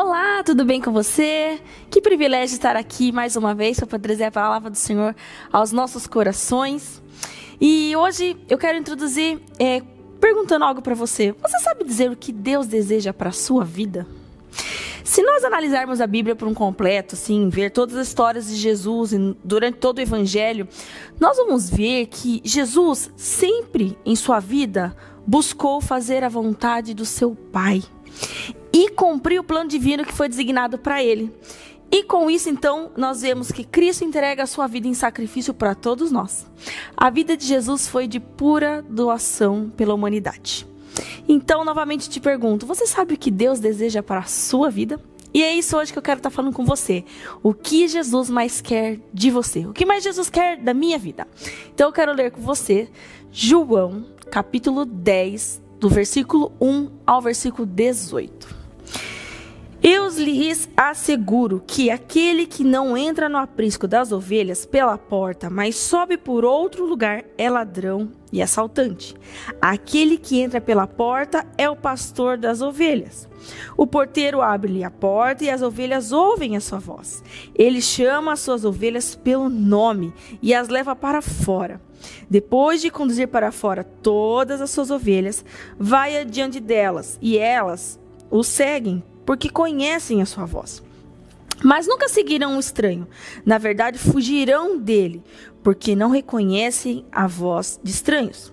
Olá, tudo bem com você? Que privilégio estar aqui mais uma vez para trazer a palavra do Senhor aos nossos corações. E hoje eu quero introduzir é, perguntando algo para você. Você sabe dizer o que Deus deseja para a sua vida? Se nós analisarmos a Bíblia por um completo, assim, ver todas as histórias de Jesus durante todo o Evangelho, nós vamos ver que Jesus sempre em sua vida buscou fazer a vontade do seu Pai e cumprir o plano divino que foi designado para ele. E com isso, então, nós vemos que Cristo entrega a sua vida em sacrifício para todos nós. A vida de Jesus foi de pura doação pela humanidade. Então, novamente te pergunto: você sabe o que Deus deseja para a sua vida? E é isso hoje que eu quero estar falando com você. O que Jesus mais quer de você? O que mais Jesus quer da minha vida? Então eu quero ler com você João, capítulo 10, do versículo 1 ao versículo 18. Eu lhes asseguro que aquele que não entra no aprisco das ovelhas pela porta, mas sobe por outro lugar, é ladrão e assaltante. Aquele que entra pela porta é o pastor das ovelhas. O porteiro abre-lhe a porta e as ovelhas ouvem a sua voz. Ele chama as suas ovelhas pelo nome e as leva para fora. Depois de conduzir para fora todas as suas ovelhas, vai adiante delas e elas o seguem porque conhecem a sua voz. Mas nunca seguirão um estranho. Na verdade, fugirão dele, porque não reconhecem a voz de estranhos.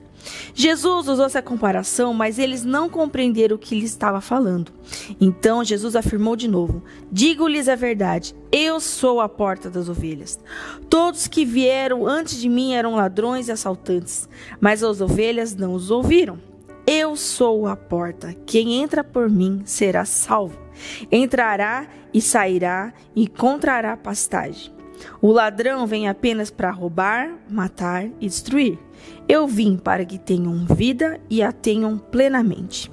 Jesus usou essa comparação, mas eles não compreenderam o que lhe estava falando. Então Jesus afirmou de novo: Digo-lhes a verdade, eu sou a porta das ovelhas. Todos que vieram antes de mim eram ladrões e assaltantes, mas as ovelhas não os ouviram. Eu sou a porta. Quem entra por mim será salvo. Entrará e sairá e encontrará pastagem. O ladrão vem apenas para roubar, matar e destruir. Eu vim para que tenham vida e a tenham plenamente.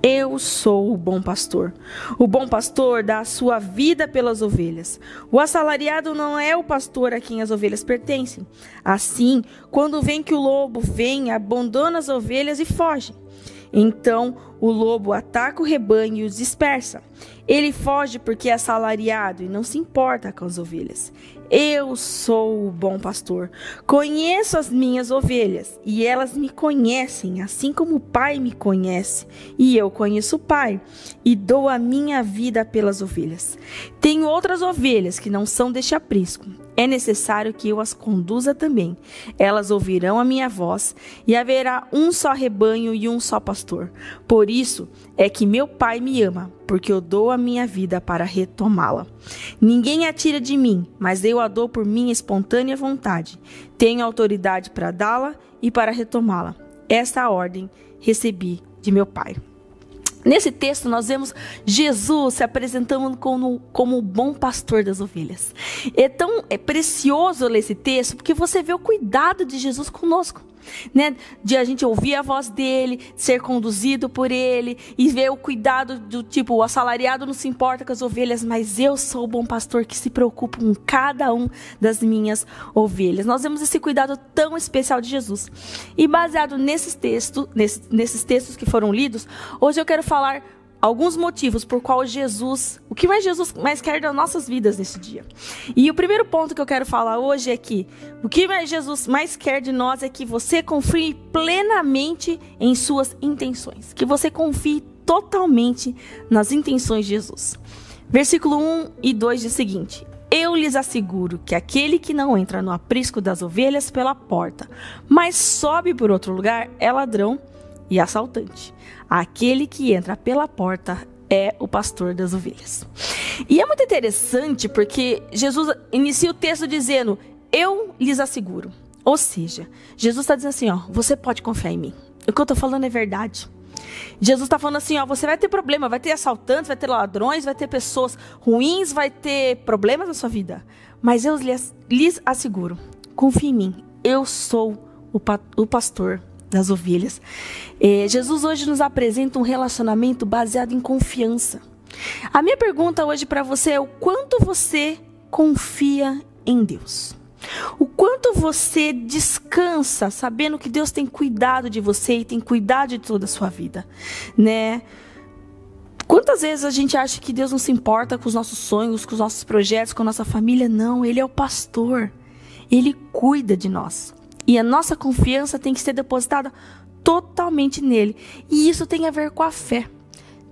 Eu sou o bom pastor. O bom pastor dá a sua vida pelas ovelhas. O assalariado não é o pastor a quem as ovelhas pertencem. Assim, quando vem que o lobo vem, abandona as ovelhas e foge. Então o lobo ataca o rebanho e os dispersa. Ele foge porque é assalariado e não se importa com as ovelhas. Eu sou o bom pastor. Conheço as minhas ovelhas e elas me conhecem, assim como o Pai me conhece. E eu conheço o Pai e dou a minha vida pelas ovelhas. Tenho outras ovelhas que não são deste aprisco é necessário que eu as conduza também. Elas ouvirão a minha voz, e haverá um só rebanho e um só pastor. Por isso é que meu Pai me ama, porque eu dou a minha vida para retomá-la. Ninguém a tira de mim, mas eu a dou por minha espontânea vontade. Tenho autoridade para dá-la e para retomá-la. Esta ordem recebi de meu Pai. Nesse texto, nós vemos Jesus se apresentando como, como o bom pastor das ovelhas. É tão é precioso ler esse texto, porque você vê o cuidado de Jesus conosco né? De a gente ouvir a voz dele, ser conduzido por ele e ver o cuidado do tipo, o assalariado não se importa com as ovelhas, mas eu sou o bom pastor que se preocupa com cada um das minhas ovelhas. Nós vemos esse cuidado tão especial de Jesus. E baseado nesses textos, nesses, nesses textos que foram lidos, hoje eu quero falar alguns motivos por qual Jesus, o que mais Jesus mais quer das nossas vidas nesse dia. E o primeiro ponto que eu quero falar hoje é que o que mais Jesus mais quer de nós é que você confie plenamente em suas intenções, que você confie totalmente nas intenções de Jesus. Versículo 1 e 2 diz o seguinte: eu lhes asseguro que aquele que não entra no aprisco das ovelhas pela porta, mas sobe por outro lugar, é ladrão e assaltante. Aquele que entra pela porta é o pastor das ovelhas. E é muito interessante porque Jesus inicia o texto dizendo: Eu lhes asseguro. Ou seja, Jesus está dizendo assim: ó, você pode confiar em mim. O que eu estou falando é verdade. Jesus está falando assim: ó, você vai ter problema, vai ter assaltantes, vai ter ladrões, vai ter pessoas ruins, vai ter problemas na sua vida. Mas eu lhes, lhes asseguro: confie em mim. Eu sou o, o pastor das ovelhas. É, Jesus hoje nos apresenta um relacionamento baseado em confiança. A minha pergunta hoje para você é: o quanto você confia em Deus? O quanto você descansa sabendo que Deus tem cuidado de você e tem cuidado de toda a sua vida, né? Quantas vezes a gente acha que Deus não se importa com os nossos sonhos, com os nossos projetos, com a nossa família? Não, Ele é o pastor. Ele cuida de nós. E a nossa confiança tem que ser depositada totalmente nele. E isso tem a ver com a fé.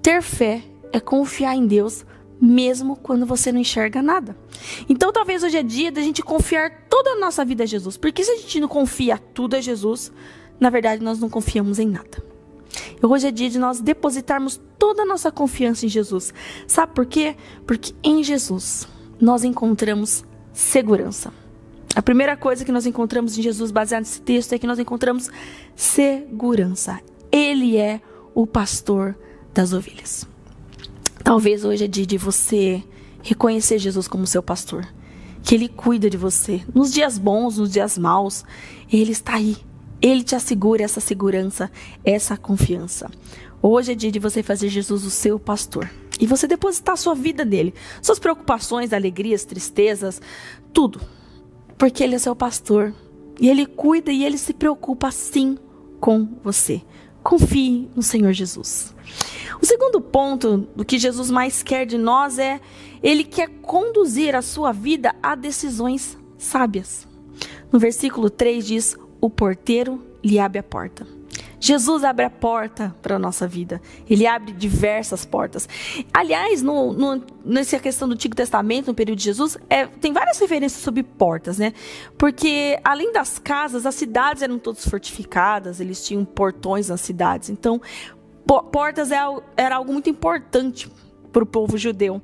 Ter fé é confiar em Deus mesmo quando você não enxerga nada. Então, talvez hoje é dia da gente confiar toda a nossa vida a Jesus. Porque se a gente não confia tudo a Jesus, na verdade nós não confiamos em nada. E hoje é dia de nós depositarmos toda a nossa confiança em Jesus. Sabe por quê? Porque em Jesus nós encontramos segurança. A primeira coisa que nós encontramos em Jesus, baseado nesse texto, é que nós encontramos segurança. Ele é o pastor das ovelhas. Talvez hoje é dia de você reconhecer Jesus como seu pastor. Que ele cuida de você. Nos dias bons, nos dias maus, ele está aí. Ele te assegura essa segurança, essa confiança. Hoje é dia de você fazer Jesus o seu pastor. E você depositar a sua vida nele. Suas preocupações, alegrias, tristezas, tudo. Porque ele é seu pastor. E ele cuida e ele se preocupa sim com você. Confie no Senhor Jesus. O segundo ponto do que Jesus mais quer de nós é ele quer conduzir a sua vida a decisões sábias. No versículo 3 diz: "O porteiro lhe abre a porta". Jesus abre a porta para a nossa vida. Ele abre diversas portas. Aliás, no, no, nessa questão do Antigo Testamento, no período de Jesus, é, tem várias referências sobre portas, né? Porque além das casas, as cidades eram todas fortificadas, eles tinham portões nas cidades. Então, portas é era algo muito importante para o povo judeu.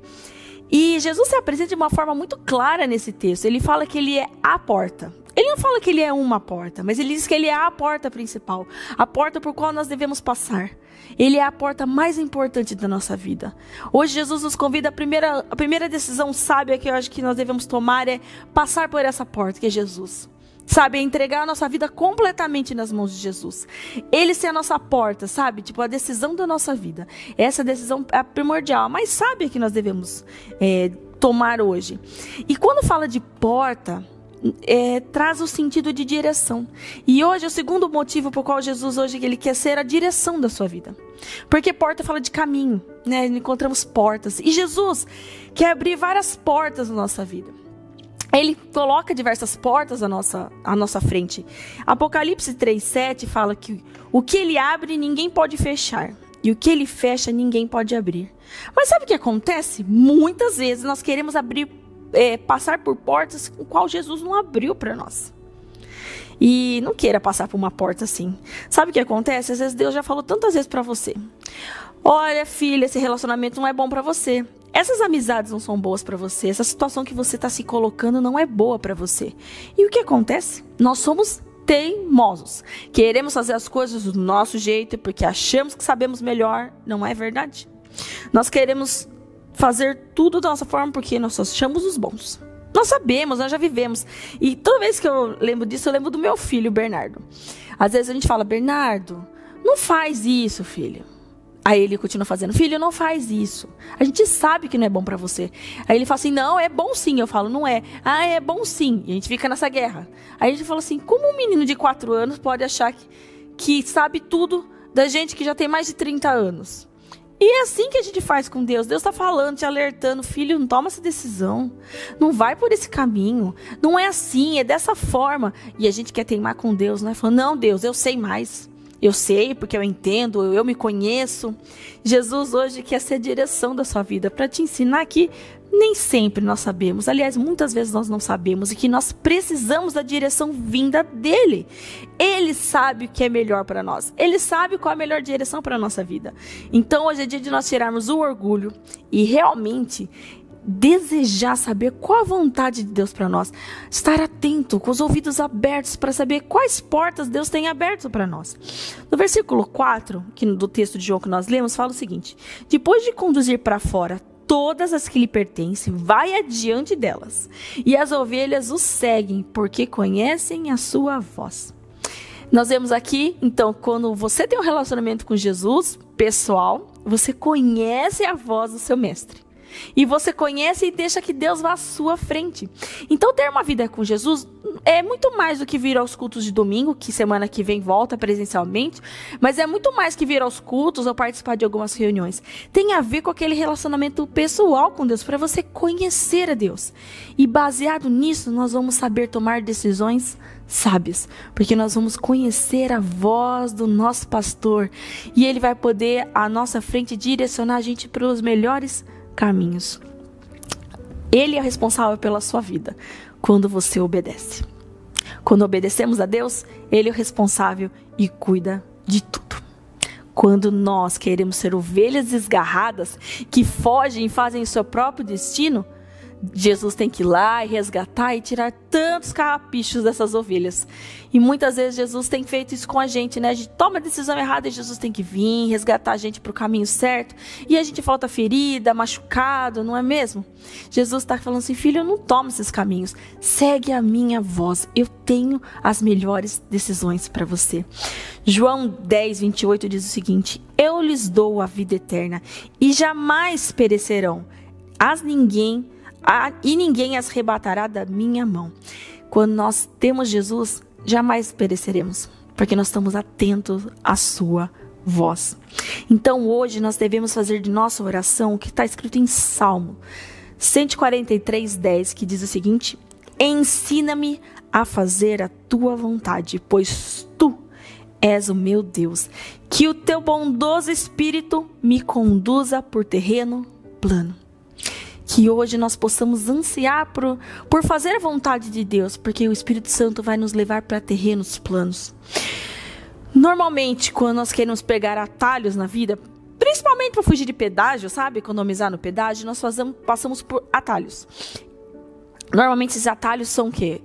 E Jesus se apresenta de uma forma muito clara nesse texto. Ele fala que ele é a porta. Ele não fala que ele é uma porta, mas ele diz que ele é a porta principal, a porta por qual nós devemos passar. Ele é a porta mais importante da nossa vida. Hoje Jesus nos convida a primeira, a primeira decisão sábia que eu acho que nós devemos tomar é passar por essa porta, que é Jesus. Sabe, é entregar a nossa vida completamente nas mãos de Jesus. Ele ser a nossa porta, sabe? Tipo, a decisão da nossa vida. Essa decisão é primordial, a mais sábia que nós devemos é, tomar hoje. E quando fala de porta, é, traz o sentido de direção. E hoje é o segundo motivo por qual Jesus hoje ele quer ser a direção da sua vida. Porque porta fala de caminho, né? Encontramos portas. E Jesus quer abrir várias portas na nossa vida. Ele coloca diversas portas à nossa, à nossa frente. Apocalipse 3,7 fala que o que ele abre ninguém pode fechar. E o que ele fecha ninguém pode abrir. Mas sabe o que acontece? Muitas vezes nós queremos abrir é, passar por portas com qual Jesus não abriu para nós. E não queira passar por uma porta assim. Sabe o que acontece? Às vezes Deus já falou tantas vezes para você: Olha, filha, esse relacionamento não é bom para você. Essas amizades não são boas para você. Essa situação que você está se colocando não é boa para você. E o que acontece? Nós somos teimosos. Queremos fazer as coisas do nosso jeito porque achamos que sabemos melhor. Não é verdade? Nós queremos fazer tudo da nossa forma porque nós só achamos os bons. Nós sabemos, nós já vivemos. E toda vez que eu lembro disso, eu lembro do meu filho, Bernardo. Às vezes a gente fala, Bernardo, não faz isso, filho. Aí ele continua fazendo, filho, não faz isso. A gente sabe que não é bom para você. Aí ele fala assim, não, é bom sim. Eu falo, não é. Ah, é bom sim. E a gente fica nessa guerra. Aí a gente fala assim, como um menino de 4 anos pode achar que, que sabe tudo da gente que já tem mais de 30 anos? E é assim que a gente faz com Deus. Deus está falando, te alertando, filho, não toma essa decisão. Não vai por esse caminho. Não é assim, é dessa forma. E a gente quer teimar com Deus, né? Falando, não, Deus, eu sei mais. Eu sei porque eu entendo, eu me conheço. Jesus hoje quer ser a direção da sua vida para te ensinar que nem sempre nós sabemos, aliás, muitas vezes nós não sabemos e que nós precisamos da direção vinda dele. Ele sabe o que é melhor para nós. Ele sabe qual é a melhor direção para a nossa vida. Então, hoje é dia de nós tirarmos o orgulho e realmente desejar saber qual a vontade de Deus para nós, estar atento, com os ouvidos abertos para saber quais portas Deus tem aberto para nós. No versículo 4, que do texto de João que nós lemos, fala o seguinte: Depois de conduzir para fora todas as que lhe pertencem, vai adiante delas, e as ovelhas o seguem, porque conhecem a sua voz. Nós vemos aqui, então, quando você tem um relacionamento com Jesus, pessoal, você conhece a voz do seu mestre. E você conhece e deixa que Deus vá à sua frente. Então, ter uma vida com Jesus é muito mais do que vir aos cultos de domingo, que semana que vem volta presencialmente, mas é muito mais que vir aos cultos ou participar de algumas reuniões. Tem a ver com aquele relacionamento pessoal com Deus, para você conhecer a Deus. E baseado nisso, nós vamos saber tomar decisões sábias, porque nós vamos conhecer a voz do nosso pastor e ele vai poder à nossa frente direcionar a gente para os melhores caminhos. Ele é responsável pela sua vida quando você obedece. Quando obedecemos a Deus, ele é o responsável e cuida de tudo. Quando nós queremos ser ovelhas desgarradas que fogem e fazem o seu próprio destino, Jesus tem que ir lá e resgatar e tirar tantos carrapichos dessas ovelhas. E muitas vezes Jesus tem feito isso com a gente, né? A gente toma a decisão errada e Jesus tem que vir resgatar a gente para o caminho certo. E a gente volta ferida, machucado, não é mesmo? Jesus está falando assim: filho, eu não tomo esses caminhos. Segue a minha voz. Eu tenho as melhores decisões para você. João 10, 28 diz o seguinte: Eu lhes dou a vida eterna e jamais perecerão. As ninguém e ninguém as arrebatará da minha mão. Quando nós temos Jesus, jamais pereceremos, porque nós estamos atentos à sua voz. Então hoje nós devemos fazer de nossa oração o que está escrito em Salmo 143, 10, que diz o seguinte: Ensina-me a fazer a tua vontade, pois tu és o meu Deus. Que o teu bondoso espírito me conduza por terreno plano que hoje nós possamos ansiar por, por fazer a vontade de Deus, porque o Espírito Santo vai nos levar para terrenos planos. Normalmente, quando nós queremos pegar atalhos na vida, principalmente para fugir de pedágio, sabe? Economizar no pedágio, nós fazemos, passamos por atalhos. Normalmente esses atalhos são o quê?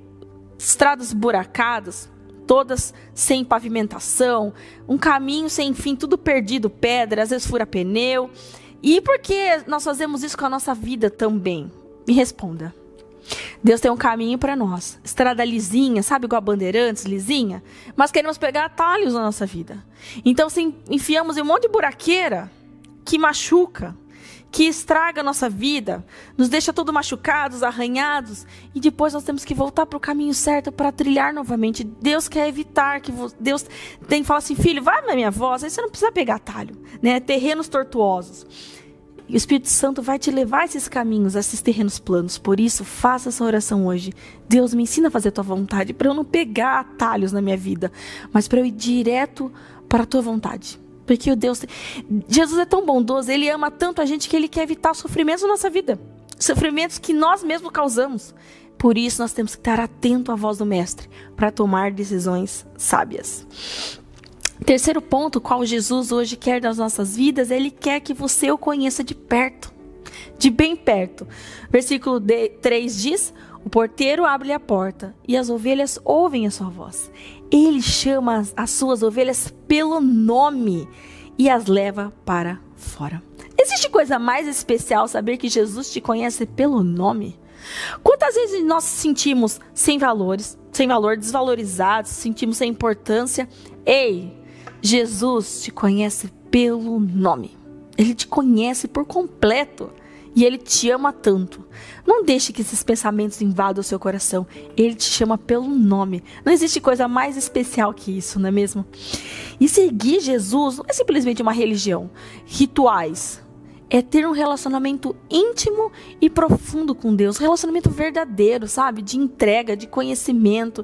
Estradas buracadas, todas sem pavimentação, um caminho sem fim, tudo perdido, pedra, às vezes fura pneu. E por que nós fazemos isso com a nossa vida também? Me responda. Deus tem um caminho para nós. Estrada lisinha, sabe igual a bandeirantes, lisinha? Mas queremos pegar atalhos na nossa vida. Então, se enfiamos em um monte de buraqueira que machuca, que estraga a nossa vida, nos deixa todos machucados, arranhados, e depois nós temos que voltar para o caminho certo para trilhar novamente. Deus quer evitar que Deus tem que falar assim, filho, vai na minha voz, aí você não precisa pegar atalho, né? Terrenos tortuosos. E o Espírito Santo vai te levar a esses caminhos, a esses terrenos planos. Por isso, faça essa oração hoje. Deus me ensina a fazer a tua vontade, para eu não pegar atalhos na minha vida, mas para eu ir direto para a tua vontade. Porque o Deus. Jesus é tão bondoso, ele ama tanto a gente que ele quer evitar sofrimentos na nossa vida. Sofrimentos que nós mesmos causamos. Por isso, nós temos que estar atento à voz do Mestre para tomar decisões sábias. Terceiro ponto, qual Jesus hoje quer das nossas vidas, ele quer que você o conheça de perto, de bem perto. Versículo 3 diz: O porteiro abre a porta e as ovelhas ouvem a sua voz. Ele chama as suas ovelhas pelo nome e as leva para fora. Existe coisa mais especial saber que Jesus te conhece pelo nome? Quantas vezes nós sentimos sem valores, sem valor, desvalorizados, sentimos sem importância? Ei, Jesus te conhece pelo nome. Ele te conhece por completo. E ele te ama tanto. Não deixe que esses pensamentos invadam o seu coração. Ele te chama pelo nome. Não existe coisa mais especial que isso, não é mesmo? E seguir Jesus não é simplesmente uma religião, rituais. É ter um relacionamento íntimo e profundo com Deus, um relacionamento verdadeiro, sabe? De entrega, de conhecimento,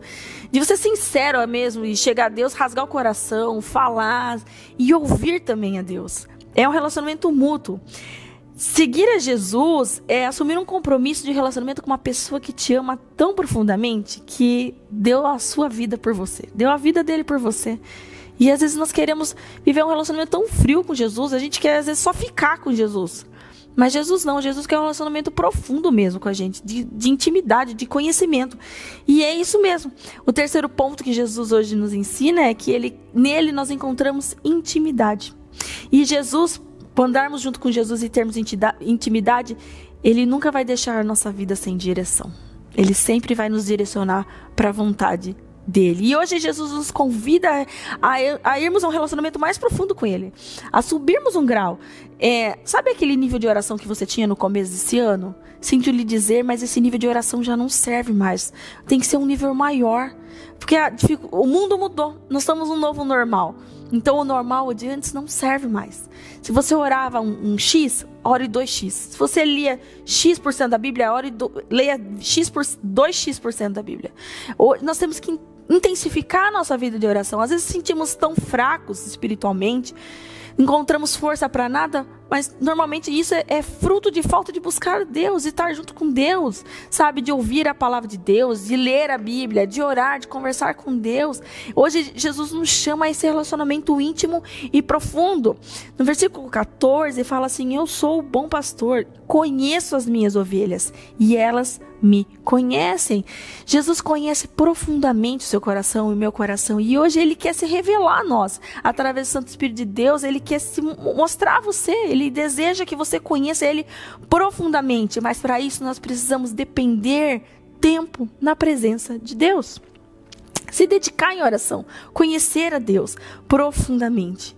de você ser sincero mesmo e chegar a Deus, rasgar o coração, falar e ouvir também a Deus. É um relacionamento mútuo. Seguir a Jesus é assumir um compromisso de relacionamento com uma pessoa que te ama tão profundamente que deu a sua vida por você, deu a vida dele por você. E às vezes nós queremos viver um relacionamento tão frio com Jesus, a gente quer às vezes só ficar com Jesus. Mas Jesus não, Jesus quer um relacionamento profundo mesmo com a gente, de, de intimidade, de conhecimento. E é isso mesmo. O terceiro ponto que Jesus hoje nos ensina é que ele, nele nós encontramos intimidade. E Jesus, por andarmos junto com Jesus e termos intimidade, ele nunca vai deixar nossa vida sem direção. Ele sempre vai nos direcionar para a vontade dele. E hoje Jesus nos convida a, a, irmos a um relacionamento mais profundo com ele, a subirmos um grau. É, sabe aquele nível de oração que você tinha no começo desse ano? Sinto lhe dizer, mas esse nível de oração já não serve mais. Tem que ser um nível maior. Porque a, o mundo mudou. Nós estamos num novo normal. Então o normal de antes não serve mais. Se você orava um, um X, ore 2x. Se você lia X% da Bíblia, ore do, leia X por, 2x% da Bíblia. Ou, nós temos que intensificar a nossa vida de oração. Às vezes sentimos tão fracos espiritualmente encontramos força para nada, mas normalmente isso é, é, fruto de falta de buscar Deus e estar junto com Deus, sabe? De ouvir a palavra de Deus, de ler a Bíblia, de orar, de conversar com Deus. Hoje Jesus nos chama a esse relacionamento íntimo e profundo. No versículo 14 fala assim: Eu sou o bom pastor, conheço as minhas ovelhas e elas me conhecem. Jesus conhece profundamente o seu coração e o meu coração e hoje ele quer se revelar a nós através do Santo Espírito de Deus. Ele quer se mostrar a você. Ele deseja que você conheça ele profundamente, mas para isso nós precisamos depender tempo na presença de Deus. Se dedicar em oração, conhecer a Deus profundamente.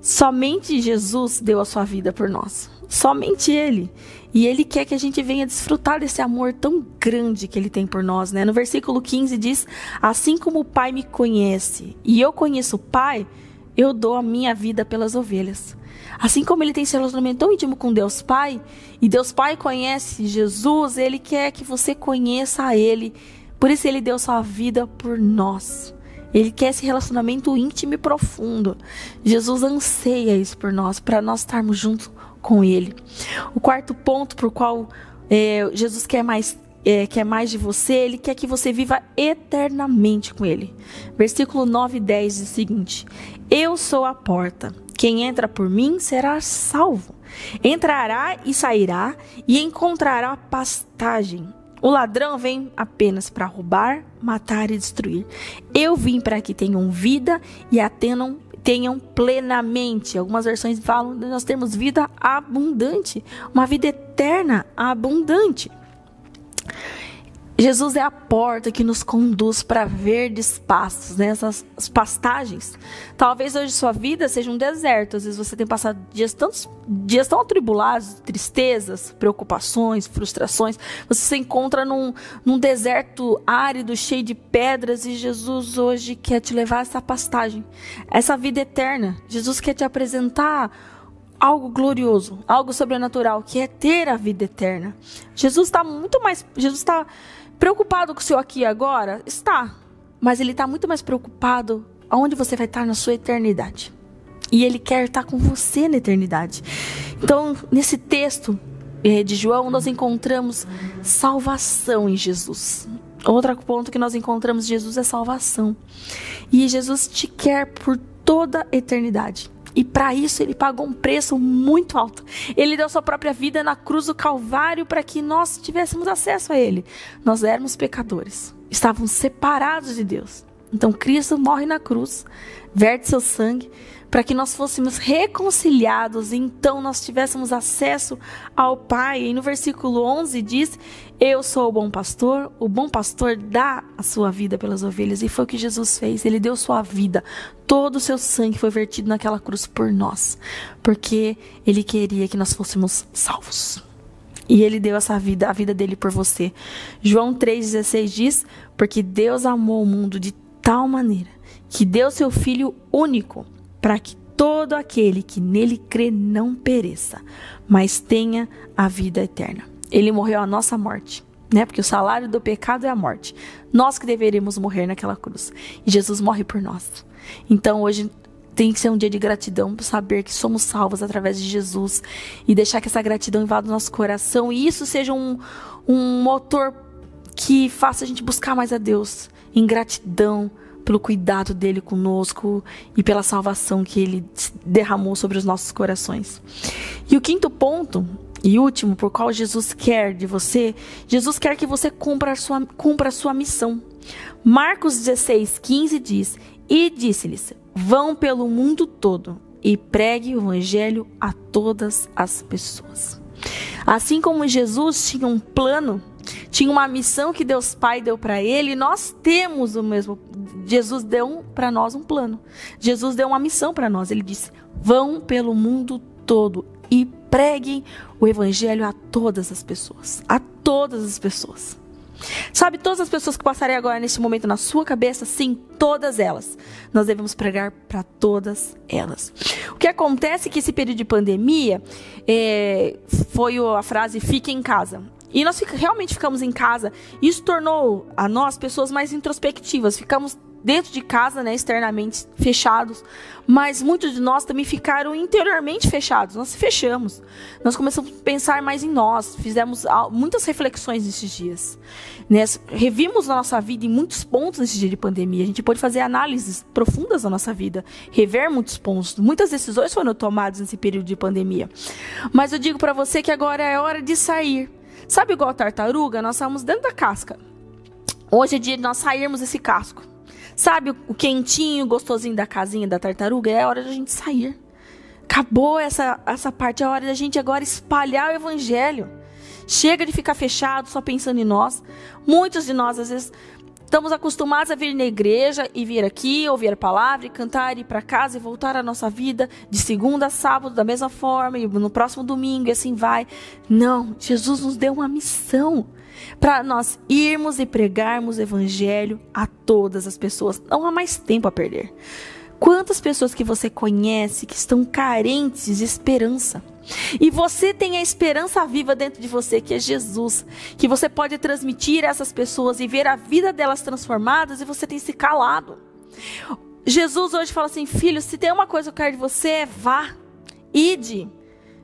Somente Jesus deu a sua vida por nós. Somente Ele. E Ele quer que a gente venha desfrutar desse amor tão grande que Ele tem por nós, né? No versículo 15 diz: Assim como o Pai me conhece e eu conheço o Pai, eu dou a minha vida pelas ovelhas. Assim como Ele tem esse relacionamento tão íntimo com Deus Pai, e Deus Pai conhece Jesus, Ele quer que você conheça a Ele. Por isso Ele deu sua vida por nós. Ele quer esse relacionamento íntimo e profundo. Jesus anseia isso por nós, para nós estarmos juntos com Ele. O quarto ponto por qual é, Jesus quer mais é, quer mais de você, Ele quer que você viva eternamente com Ele. Versículo 9 e 10 diz o seguinte: Eu sou a porta. Quem entra por mim será salvo. Entrará e sairá e encontrará pastagem. O ladrão vem apenas para roubar, matar e destruir. Eu vim para que tenham vida e a tenham tenham plenamente. Algumas versões falam de nós termos vida abundante, uma vida eterna abundante. Jesus é a porta que nos conduz para verdes pastos, né? essas pastagens. Talvez hoje sua vida seja um deserto. Às vezes você tem passado dias, tantos, dias tão atribulados, tristezas, preocupações, frustrações. Você se encontra num, num deserto árido, cheio de pedras, e Jesus hoje quer te levar a essa pastagem, essa vida eterna. Jesus quer te apresentar algo glorioso, algo sobrenatural, que é ter a vida eterna. Jesus está muito mais. Jesus está Preocupado com o seu aqui e agora? Está. Mas ele está muito mais preocupado aonde você vai estar na sua eternidade. E ele quer estar com você na eternidade. Então, nesse texto eh, de João, nós encontramos salvação em Jesus. Outro ponto que nós encontramos em Jesus é salvação. E Jesus te quer por toda a eternidade. E para isso ele pagou um preço muito alto. Ele deu sua própria vida na cruz do Calvário para que nós tivéssemos acesso a ele. Nós éramos pecadores, estávamos separados de Deus. Então Cristo morre na cruz, verte seu sangue para que nós fôssemos reconciliados e então nós tivéssemos acesso ao Pai. E no versículo 11 diz: Eu sou o bom pastor, o bom pastor dá a sua vida pelas ovelhas. E foi o que Jesus fez, ele deu sua vida. Todo o seu sangue foi vertido naquela cruz por nós, porque ele queria que nós fôssemos salvos. E ele deu essa vida, a vida dele por você. João 3,16 diz: Porque Deus amou o mundo de tal maneira que deu seu Filho único para que todo aquele que nele crê não pereça, mas tenha a vida eterna. Ele morreu a nossa morte, né? Porque o salário do pecado é a morte. Nós que deveríamos morrer naquela cruz. E Jesus morre por nós. Então hoje tem que ser um dia de gratidão por saber que somos salvos através de Jesus e deixar que essa gratidão invada o nosso coração e isso seja um, um motor que faça a gente buscar mais a Deus em gratidão, pelo cuidado dele conosco e pela salvação que ele derramou sobre os nossos corações. E o quinto ponto e último, por qual Jesus quer de você, Jesus quer que você cumpra a sua, cumpra a sua missão. Marcos 16, 15 diz: E disse-lhes: Vão pelo mundo todo e pregue o evangelho a todas as pessoas. Assim como Jesus tinha um plano tinha uma missão que Deus Pai deu para ele, nós temos o mesmo. Jesus deu para nós um plano. Jesus deu uma missão para nós. Ele disse: "Vão pelo mundo todo e preguem o evangelho a todas as pessoas, a todas as pessoas." Sabe, todas as pessoas que passarem agora neste momento na sua cabeça, sim, todas elas. Nós devemos pregar para todas elas. O que acontece é que esse período de pandemia é, foi a frase fique em casa. E nós realmente ficamos em casa. Isso tornou a nós pessoas mais introspectivas. Ficamos dentro de casa, né, externamente fechados, mas muitos de nós também ficaram interiormente fechados. Nós se fechamos. Nós começamos a pensar mais em nós, fizemos muitas reflexões nesses dias. Né? Revimos a nossa vida em muitos pontos nesse dia de pandemia. A gente pode fazer análises profundas da nossa vida, rever muitos pontos. Muitas decisões foram tomadas nesse período de pandemia. Mas eu digo para você que agora é hora de sair Sabe igual a tartaruga? Nós estamos dentro da casca. Hoje é dia de nós sairmos desse casco. Sabe o quentinho, gostosinho da casinha da tartaruga? É hora da gente sair. Acabou essa, essa parte, é hora da gente agora espalhar o evangelho. Chega de ficar fechado só pensando em nós. Muitos de nós, às vezes, Estamos acostumados a vir na igreja e vir aqui, ouvir a palavra e cantar, ir para casa e voltar à nossa vida de segunda a sábado da mesma forma, e no próximo domingo e assim vai. Não, Jesus nos deu uma missão para nós irmos e pregarmos o evangelho a todas as pessoas. Não há mais tempo a perder. Quantas pessoas que você conhece que estão carentes de esperança? E você tem a esperança viva dentro de você, que é Jesus, que você pode transmitir a essas pessoas e ver a vida delas transformadas e você tem se calado. Jesus hoje fala assim: filho, se tem uma coisa que eu quero de você, é vá, ide.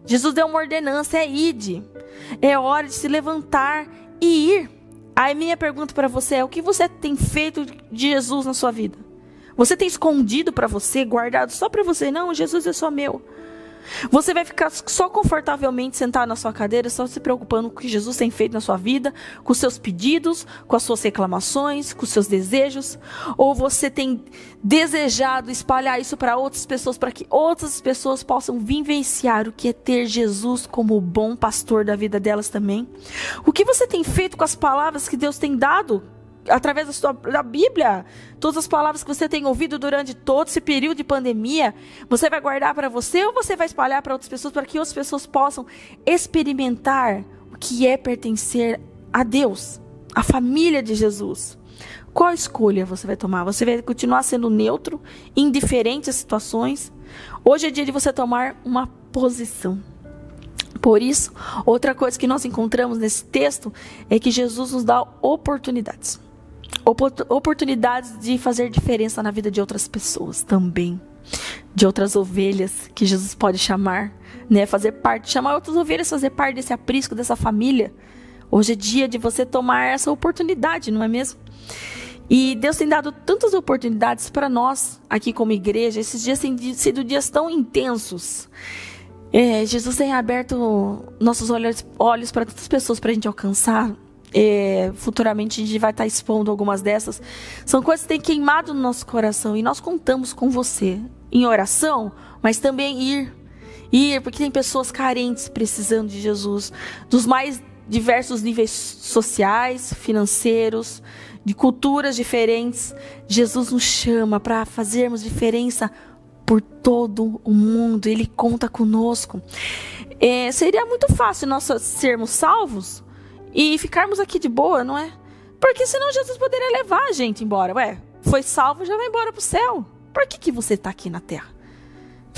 Jesus deu uma ordenança, é ide. É hora de se levantar e ir. Aí minha pergunta para você é: o que você tem feito de Jesus na sua vida? Você tem escondido para você, guardado só para você? Não, Jesus é só meu. Você vai ficar só confortavelmente sentado na sua cadeira, só se preocupando com o que Jesus tem feito na sua vida, com os seus pedidos, com as suas reclamações, com os seus desejos? Ou você tem desejado espalhar isso para outras pessoas, para que outras pessoas possam vivenciar o que é ter Jesus como o bom pastor da vida delas também? O que você tem feito com as palavras que Deus tem dado através da, sua, da Bíblia, todas as palavras que você tem ouvido durante todo esse período de pandemia, você vai guardar para você ou você vai espalhar para outras pessoas para que outras pessoas possam experimentar o que é pertencer a Deus, a família de Jesus? Qual escolha você vai tomar? Você vai continuar sendo neutro, indiferente às situações? Hoje é dia de você tomar uma posição. Por isso, outra coisa que nós encontramos nesse texto é que Jesus nos dá oportunidades oportunidades de fazer diferença na vida de outras pessoas também. De outras ovelhas que Jesus pode chamar, né? Fazer parte, chamar outras ovelhas, fazer parte desse aprisco, dessa família. Hoje é dia de você tomar essa oportunidade, não é mesmo? E Deus tem dado tantas oportunidades para nós aqui como igreja. Esses dias têm sido dias tão intensos. É, Jesus tem aberto nossos olhos, olhos para tantas pessoas para a gente alcançar é, futuramente a gente vai estar expondo algumas dessas. São coisas que têm queimado no nosso coração e nós contamos com você em oração, mas também ir. Ir, porque tem pessoas carentes precisando de Jesus, dos mais diversos níveis sociais, financeiros, de culturas diferentes. Jesus nos chama para fazermos diferença por todo o mundo, Ele conta conosco. É, seria muito fácil nós sermos salvos e ficarmos aqui de boa, não é? Porque senão Jesus poderia levar a gente embora. Ué, foi salvo, já vai embora pro céu. Por que, que você está aqui na terra?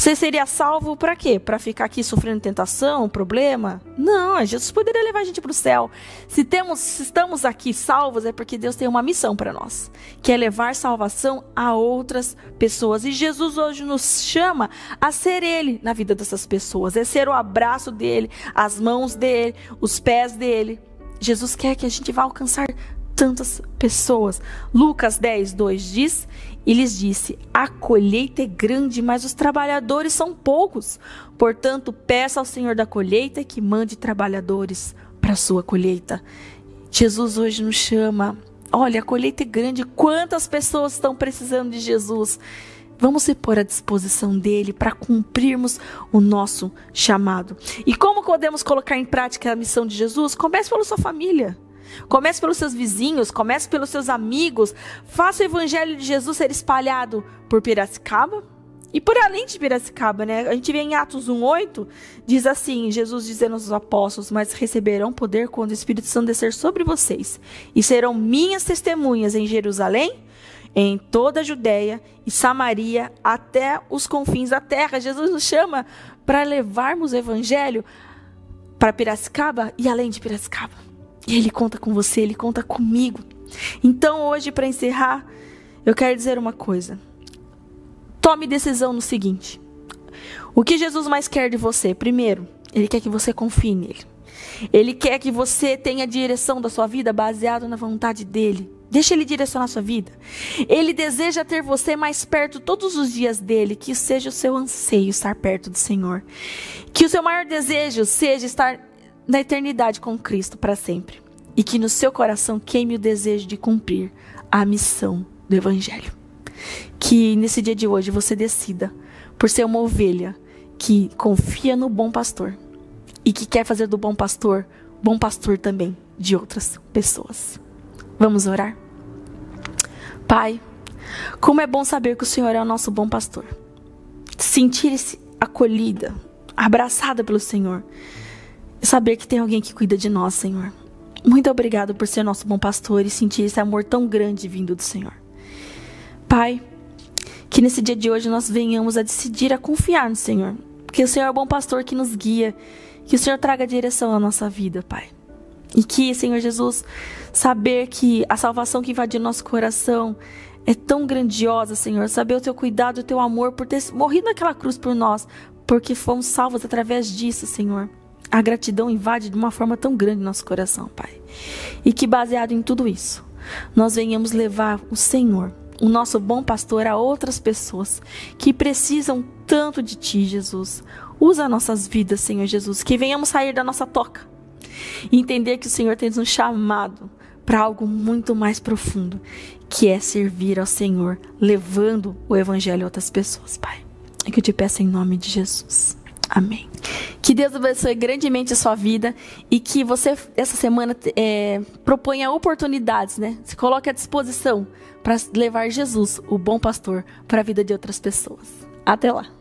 Você seria salvo para quê? Para ficar aqui sofrendo tentação, problema? Não, Jesus poderia levar a gente para o céu. Se temos, se estamos aqui salvos é porque Deus tem uma missão para nós, que é levar salvação a outras pessoas. E Jesus hoje nos chama a ser Ele na vida dessas pessoas, é ser o abraço dele, as mãos dele, os pés dele Jesus quer que a gente vá alcançar tantas pessoas. Lucas 10, 2 diz: E lhes disse: A colheita é grande, mas os trabalhadores são poucos. Portanto, peça ao Senhor da colheita que mande trabalhadores para a sua colheita. Jesus hoje nos chama. Olha, a colheita é grande. Quantas pessoas estão precisando de Jesus? Vamos se pôr à disposição dele para cumprirmos o nosso chamado. E como podemos colocar em prática a missão de Jesus? Comece pela sua família. Comece pelos seus vizinhos, comece pelos seus amigos. Faça o evangelho de Jesus ser espalhado por Piracicaba e por além de Piracicaba, né? A gente vê em Atos 1:8, diz assim, Jesus dizendo aos apóstolos: "Mas receberão poder quando o Espírito Santo descer sobre vocês, e serão minhas testemunhas em Jerusalém, em toda a Judéia e Samaria, até os confins da terra." Jesus nos chama para levarmos o evangelho para Piracicaba e além de Piracicaba. E ele conta com você, ele conta comigo. Então, hoje para encerrar, eu quero dizer uma coisa. Tome decisão no seguinte: o que Jesus mais quer de você? Primeiro, ele quer que você confie nele. Ele quer que você tenha a direção da sua vida baseado na vontade dele. Deixa ele direcionar a sua vida. Ele deseja ter você mais perto todos os dias dele, que seja o seu anseio estar perto do Senhor. Que o seu maior desejo seja estar na eternidade com Cristo para sempre. E que no seu coração queime o desejo de cumprir a missão do Evangelho que nesse dia de hoje você decida por ser uma ovelha que confia no bom pastor e que quer fazer do bom pastor bom pastor também de outras pessoas. Vamos orar? Pai, como é bom saber que o Senhor é o nosso bom pastor. Sentir-se acolhida, abraçada pelo Senhor. Saber que tem alguém que cuida de nós, Senhor. Muito obrigado por ser nosso bom pastor e sentir esse amor tão grande vindo do Senhor. Pai, que nesse dia de hoje nós venhamos a decidir a confiar no Senhor. Que o Senhor é o bom pastor que nos guia. Que o Senhor traga direção à nossa vida, Pai. E que, Senhor Jesus, saber que a salvação que invadiu nosso coração é tão grandiosa, Senhor. Saber o teu cuidado, o teu amor por ter morrido naquela cruz por nós, porque fomos salvos através disso, Senhor. A gratidão invade de uma forma tão grande nosso coração, Pai. E que, baseado em tudo isso, nós venhamos levar o Senhor o nosso bom pastor a outras pessoas que precisam tanto de ti, Jesus. Usa nossas vidas, Senhor Jesus, que venhamos sair da nossa toca e entender que o Senhor tem nos chamado para algo muito mais profundo, que é servir ao Senhor, levando o evangelho a outras pessoas, Pai. É que eu te peço em nome de Jesus. Amém. Que Deus abençoe grandemente a sua vida e que você, essa semana, é, proponha oportunidades, né? Se coloque à disposição para levar Jesus, o bom pastor, para a vida de outras pessoas. Até lá.